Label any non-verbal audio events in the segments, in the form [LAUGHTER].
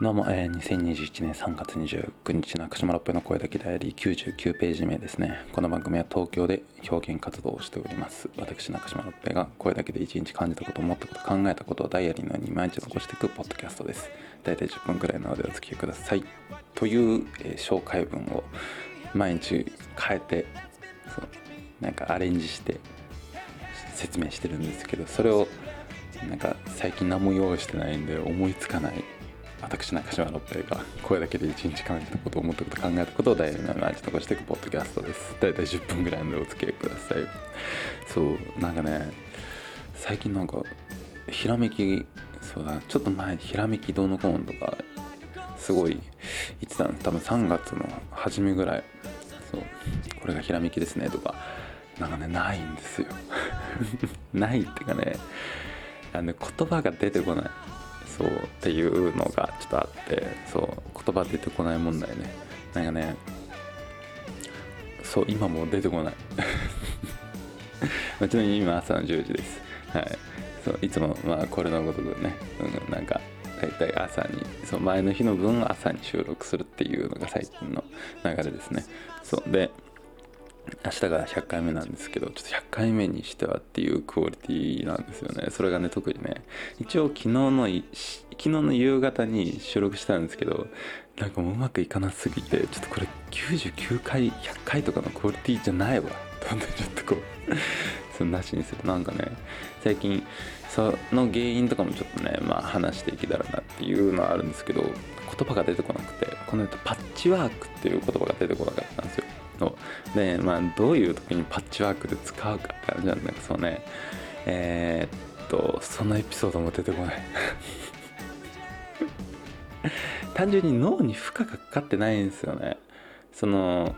どうも、えー、2021年3月29日の中島六平の声だけダイアリー99ページ目ですね。この番組は東京で表現活動をしております。私、中島六平が声だけで一日感じたこと、思ったこと、考えたことをダイアリーのように毎日残していくポッドキャストです。大体10分くらいなのでお付き合いください。という、えー、紹介文を毎日変えて、そうなんかアレンジして説明してるんですけど、それをなんか最近何も用意してないんで思いつかない私中島六平が声だけで一日感じたことを思ったこと考えたことを大事な毎日残していくポッドキャストです。大体10分ぐらいのでお付き合いください。そうなんかね最近なんかひらめきそうだちょっと前ひらめきどうのこうのとかすごい言ってたんです。多分3月の初めぐらいそうこれがひらめきですねとかなんかねないんですよ。[LAUGHS] ないっていうかねあの言葉が出てこない。そうっていうのがちょっとあってそう言葉出てこない問題ね。なんかねそう今も出てこない。[LAUGHS] ちなみに今朝の10時です。はい。そういつもまあこれのごとくね、うん、なんか大体朝にそう前の日の分朝に収録するっていうのが最近の流れですね。そうで明日が100回目なんですけど、ちょっと100回目にしてはっていうクオリティなんですよね。それがね、特にね、一応昨日の、昨日の夕方に収録したんですけど、なんかもううまくいかなすぎて、ちょっとこれ99回、100回とかのクオリティじゃないわ。とんでちょっとこう [LAUGHS] そのなしにする。なんかね、最近、その原因とかもちょっとね、まあ話していけたらなっていうのはあるんですけど、言葉が出てこなくて、このパッチワークっていう言葉が出てこなかったんですよ。のでまあどういう時にパッチワークで使うかって感じなんだけどそうね。えー、っとそのエピソードも出てこない。[LAUGHS] 単純に脳に負荷がかかってないんですよね。その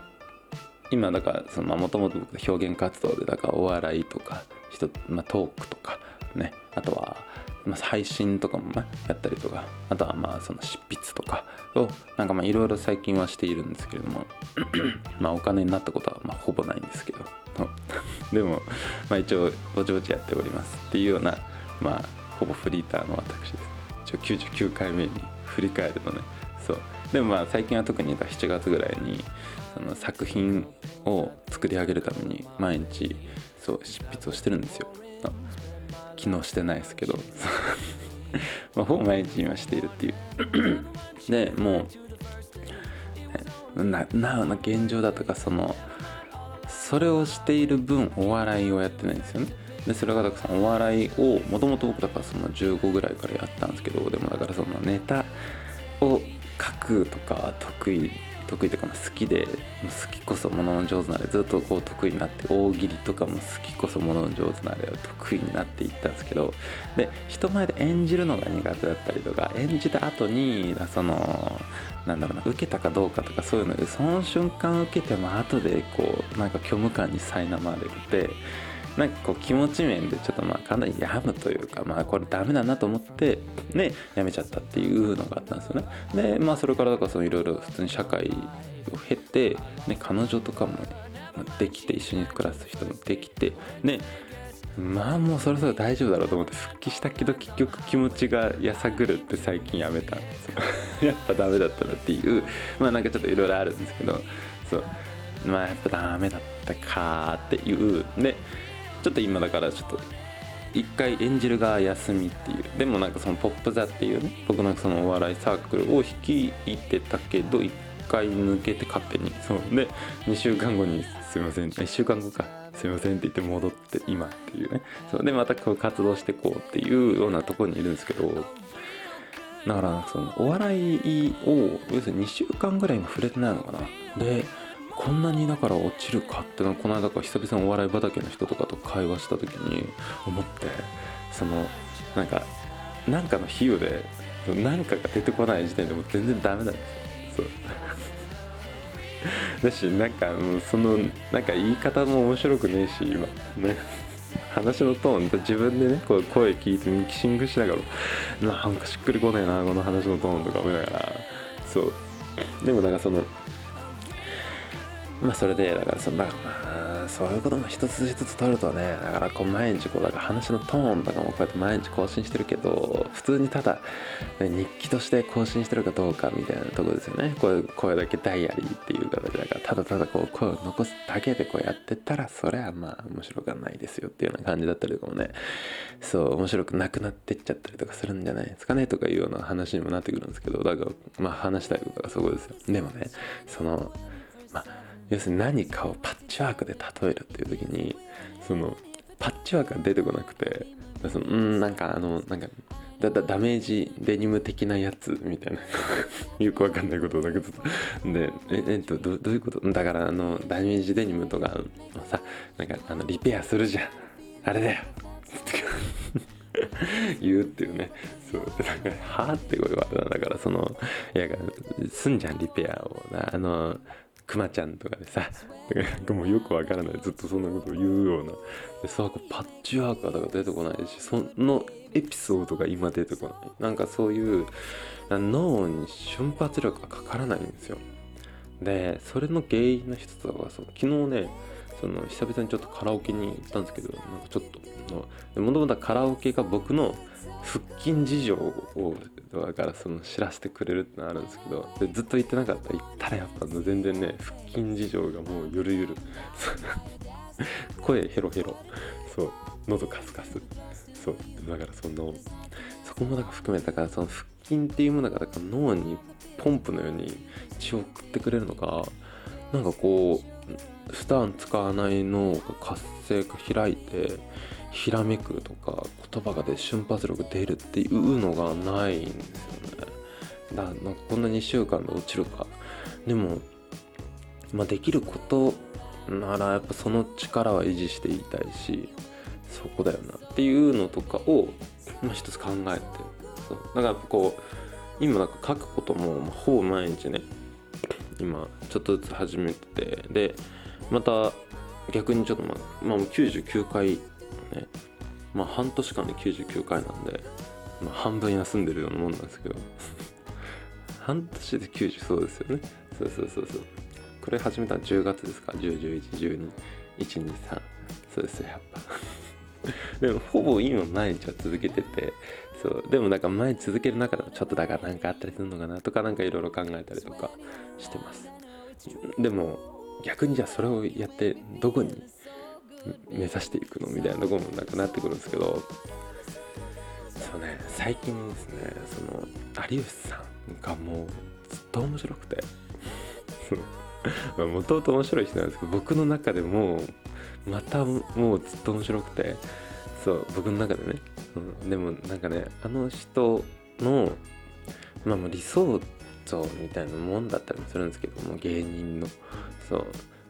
今だからそのもともと僕表現活動でだからお笑いとか人、まあ、トークとかねあとはまあ、配信とかも、やったりとかあとはまあその執筆とかをなんかまあいろいろ最近はしているんですけれども [CLEARS THROAT] まあお金になったことはまあほぼないんですけど [LAUGHS] でもまあ一応ぼちぼちやっております。っていうようなまあほぼフリーターの私です。一応99回目に振り返るとねそう。でもまあ最近は特に7月ぐらいにその作品を作り上げるために毎日そう執筆をしてるんですよ。昨日してないですけど。[LAUGHS] まあほぼ毎日今しているっていう。[COUGHS] でもうななな現状だとかそのそれをしている分お笑いをやってないんですよね。でそれがだからお笑いをもともと僕だからその15ぐらいからやったんですけどでもだからそのネタを書くとか得意得意とかも好きで好きこそものの上手なれずっとこう得意になって大喜利とかも好きこそものの上手なれを得意になっていったんですけどで人前で演じるのが苦手だったりとか演じた後にそのなんだろうな受けたかどうかとかそういうのでその瞬間受けても後でこうなんか虚無感に苛まれてなんかこう気持ち面でちょっとまあかなり病むというかまあこれダメだなと思ってねやめちゃったっていうのがあったんですよね。でまあそれからだからいろいろ普通に社会を経て、ね、彼女とかも、ね、できて一緒に暮らす人もできてねまあもうそろそろ大丈夫だろうと思って復帰したけど結局気持ちがやさぐるって最近やめたんですよ。[LAUGHS] やっぱダメだったなっていうまあなんかちょっといろいろあるんですけどそう。まあやっぱダメだったかっていうでちょっと今だからちょっと一回演じる側休みっていう。でもなんかそのポップ座っていうね。僕なんかそのお笑いサークルを率いてたけど一回抜けて勝手に。そう。で2週間後にすいません。1週間後か。すいませんって言って戻って今っていうねそう。でまたこう活動してこうっていうようなところにいるんですけど。だからそのお笑いを要するに2週間ぐらい今触れてないのかな。でこんなにだから落ちるかってのはこの間か久々にお笑い畑の人とかと会話した時に思ってそのなんかなんかの比喩で何かが出てこない時点でもう全然ダメなんですよ。[LAUGHS] だしなんかそのなんか言い方も面白くねえし今ね。話のトーン自分でねこう声聞いてミキシングしながらなんかしっくりこねえなこの話のトーンとか思いながら。そう。でもなんかそのまあそれでだからそのまあそういうことも一つ一つ取るとねだからこう毎日こうだから話のトーンとかもこうやって毎日更新してるけど普通にただ、ね、日記として更新してるかどうかみたいなとこですよね。こういう声だけダイアリーっていう形だからただただこう声を残すだけでこうやってたらそれはまあ面白くはないですよっていうような感じだったりとかもねそう面白くなくなってっちゃったりとかするんじゃないですかねとかいうような話にもなってくるんですけどだからまあ話したいことがそこですよ。でもねそのまあ要するに何かをパッチワークで例えるっていう時にそのパッチワークが出てこなくてそのうんなんかあのなんかだだダメージデニム的なやつみたいな [LAUGHS] よくわかんないことだけど。でええっとどどういうこと？だからあのダメージデニムとかさなんかあのリペアするじゃん。あれだよ。[LAUGHS] 言うっていうね。そう。なんか「はあ?」って声はだからそのいやすんじゃんリペアを。あのくまちゃんとかでさなんかもうよくわからないずっとそんなことを言うような。でさパッチワーカーとか出てこないしそのエピソードが今出てこない。なんかそういう脳に瞬発力がかからないんですよ。でそれの原因の一つはそう昨日ねその久々にちょっとカラオケに行ったんですけどなんかちょっともともとカラオケが僕の腹筋事情をだからその知らせてくれるってのあるんですけどでずっと言ってなかった。ら言ったらやっぱ全然ね腹筋事情がもうゆるゆる。声ヘロヘロ。そう。喉カスカス。そう。だからそのそこもだから含めたからその腹筋っていうものがだから脳にポンプのように血を送ってくれるのかなんかこう普段使わない脳が活性化開いてひらめくとか言葉がで瞬発力出るっていうのがないんですよね。だなんかこんな2週間で落ちるかでも、まあ、できることならやっぱその力は維持していたいしそこだよなっていうのとかを、まあ、一つ考えてそう。だからこう今なんか書くことも、まあ、ほぼ毎日ね今ちょっとずつ始めててでまた逆にちょっとまあ、まあ、99回ねまあ半年間で99回なんで、まあ、半分休んでるようなもんなんですけど [LAUGHS] 半年で90そうですよね。そうそうそうそう。これ始めたの10月ですか？101112123そうですよやっぱ。でもほぼ今毎日は続けててそうでもなんか毎日続ける中でもちょっとだから何かあったりするのかなとか何かいろいろ考えたりとかしてます。でも逆にじゃあそれをやってどこに目指していくのみたいなところもなんかなってくるんですけどそうね最近ですねその有吉さんがもうずっと面白くて。もともと面白い人なんですけど僕の中でもまたもうずっと面白くてそう僕の中でね、うん、でもなんかねあの人のまあ理想像みたいなもんだったりもするんですけども芸人の。そう。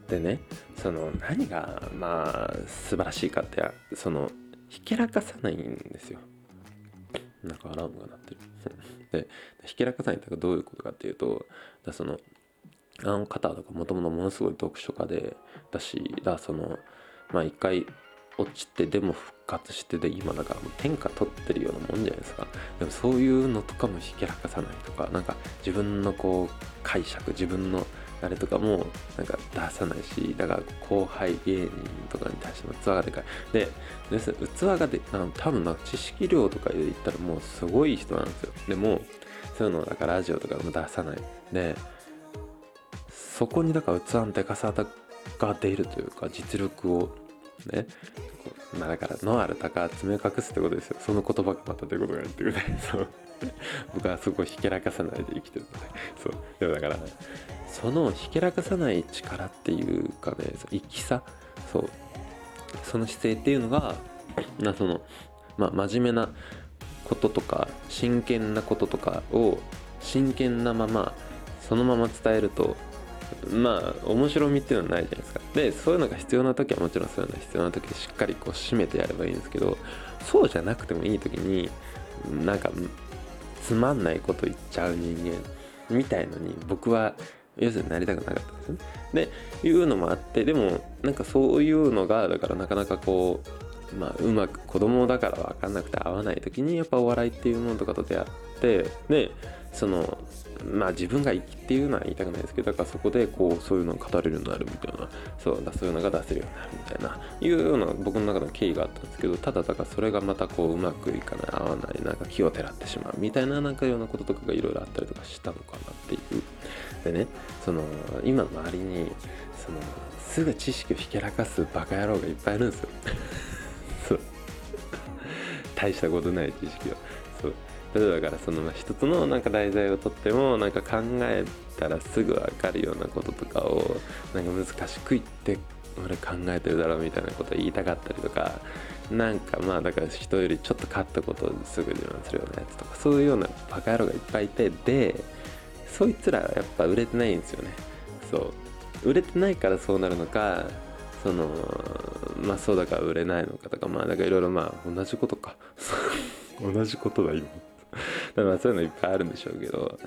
でねその何がまあ素晴らしいかってそのひけらかさないんですよ。なんかアラームが鳴ってる。でひけらかさないってどういうことかっていうとだそのあの方とかもともとものすごい読書家でだしだそのまあ一回落ちてでも復活してで今だからもう天下取ってるようなもんじゃないですか。でもそういうのとかもひけらかさないとかなんか自分のこう解釈自分のあれとかもなんか出さないしだから後輩芸人とかに対しての器がでかい。でで器がであの多分なんか知識量とかで言ったらもうすごい人なんですよ。でもそういうのだからラジオとかも出さない。でそこにだから器のでかさが出るというか実力をねまあだからのある鷹爪を隠すってことですよ。その言葉がまたということが言ってくるね。[LAUGHS] そう。僕はそこをひけらかさないで生きてるのでそう。でもだからそのひけらかさない力っていうかね生きさそう。その姿勢っていうのがなそのまあ真面目なこととか真剣なこととかを真剣なままそのまま伝えるとまあ面白みっていうのはないじゃないですかでそういうのが必要な時はもちろんそういうのが必要な時しっかりこう締めてやればいいんですけどそうじゃなくてもいい時になんかつまんないこと言っちゃう人間みたいのに僕は要するになりたくなかったんですね。でいうのもあってでもなんかそういうのがだからなかなかこうまあうまく子供だから分かんなくて合わない時にやっぱお笑いっていうものとかと出会ってでそのまあ自分が生きっていうのは言いたくないですけどだからそこでこうそういうのを語れるようになるみたいな。そうだそういうのが出せるようになるみたいな。いうような僕の中の経緯があったんですけどただだからそれがまたこううまくいかない合わないなんか気をてらってしまうみたいななんかようなこととかがいろいろあったりとかしたのかなっていう。でねその今周りにそのすぐ知識をひけらかすバカ野郎がいっぱいいるんですよ。[LAUGHS] そう。大したことない知識を。そう。例えばだからその一つのなんか題材をとってもなんか考えたらすぐ分かるようなこととかをなんか難しく言って俺考えてるだろうみたいなことを言いたかったりとかなんかまあだから人よりちょっと勝ったことをすぐ自慢するようなやつとかそういうようなバカ野郎がいっぱいいてでそいつらやっぱ売れてないんですよね。そう。売れてないからそうなるのかそのまあそうだから売れないのかとかまあだからいろいろまあ同じことか。同じことだ今。だからそういうのいっぱいあるんでしょうけど。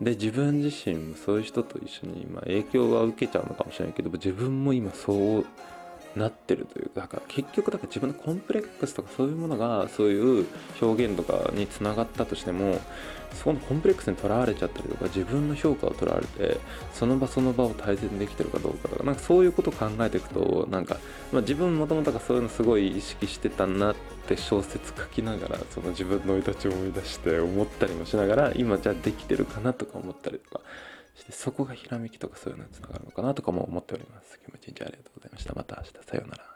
で自分自身もそういう人と一緒に、ま、影響は受けちゃうのかもしれないけど自分も今そうなってるというかだから結局だから自分のコンプレックスとかそういうものがそういう表現とかにつながったとしてもそこのコンプレックスにとらわれちゃったりとか自分の評価をとらわれてその場その場を大切にできてるかどうかとかなんかそういうことを考えていくとなんか、まあ、自分もともとそういうのすごい意識してたなって小説書きながらその自分の生い立ちを思い出して思ったりもしながら今じゃあできてるかなとか思ったりとかしてそこがひらめきとかそういうのにつながるのかなとかも思っております。今日も一日ありがとうございました。また明日さようなら。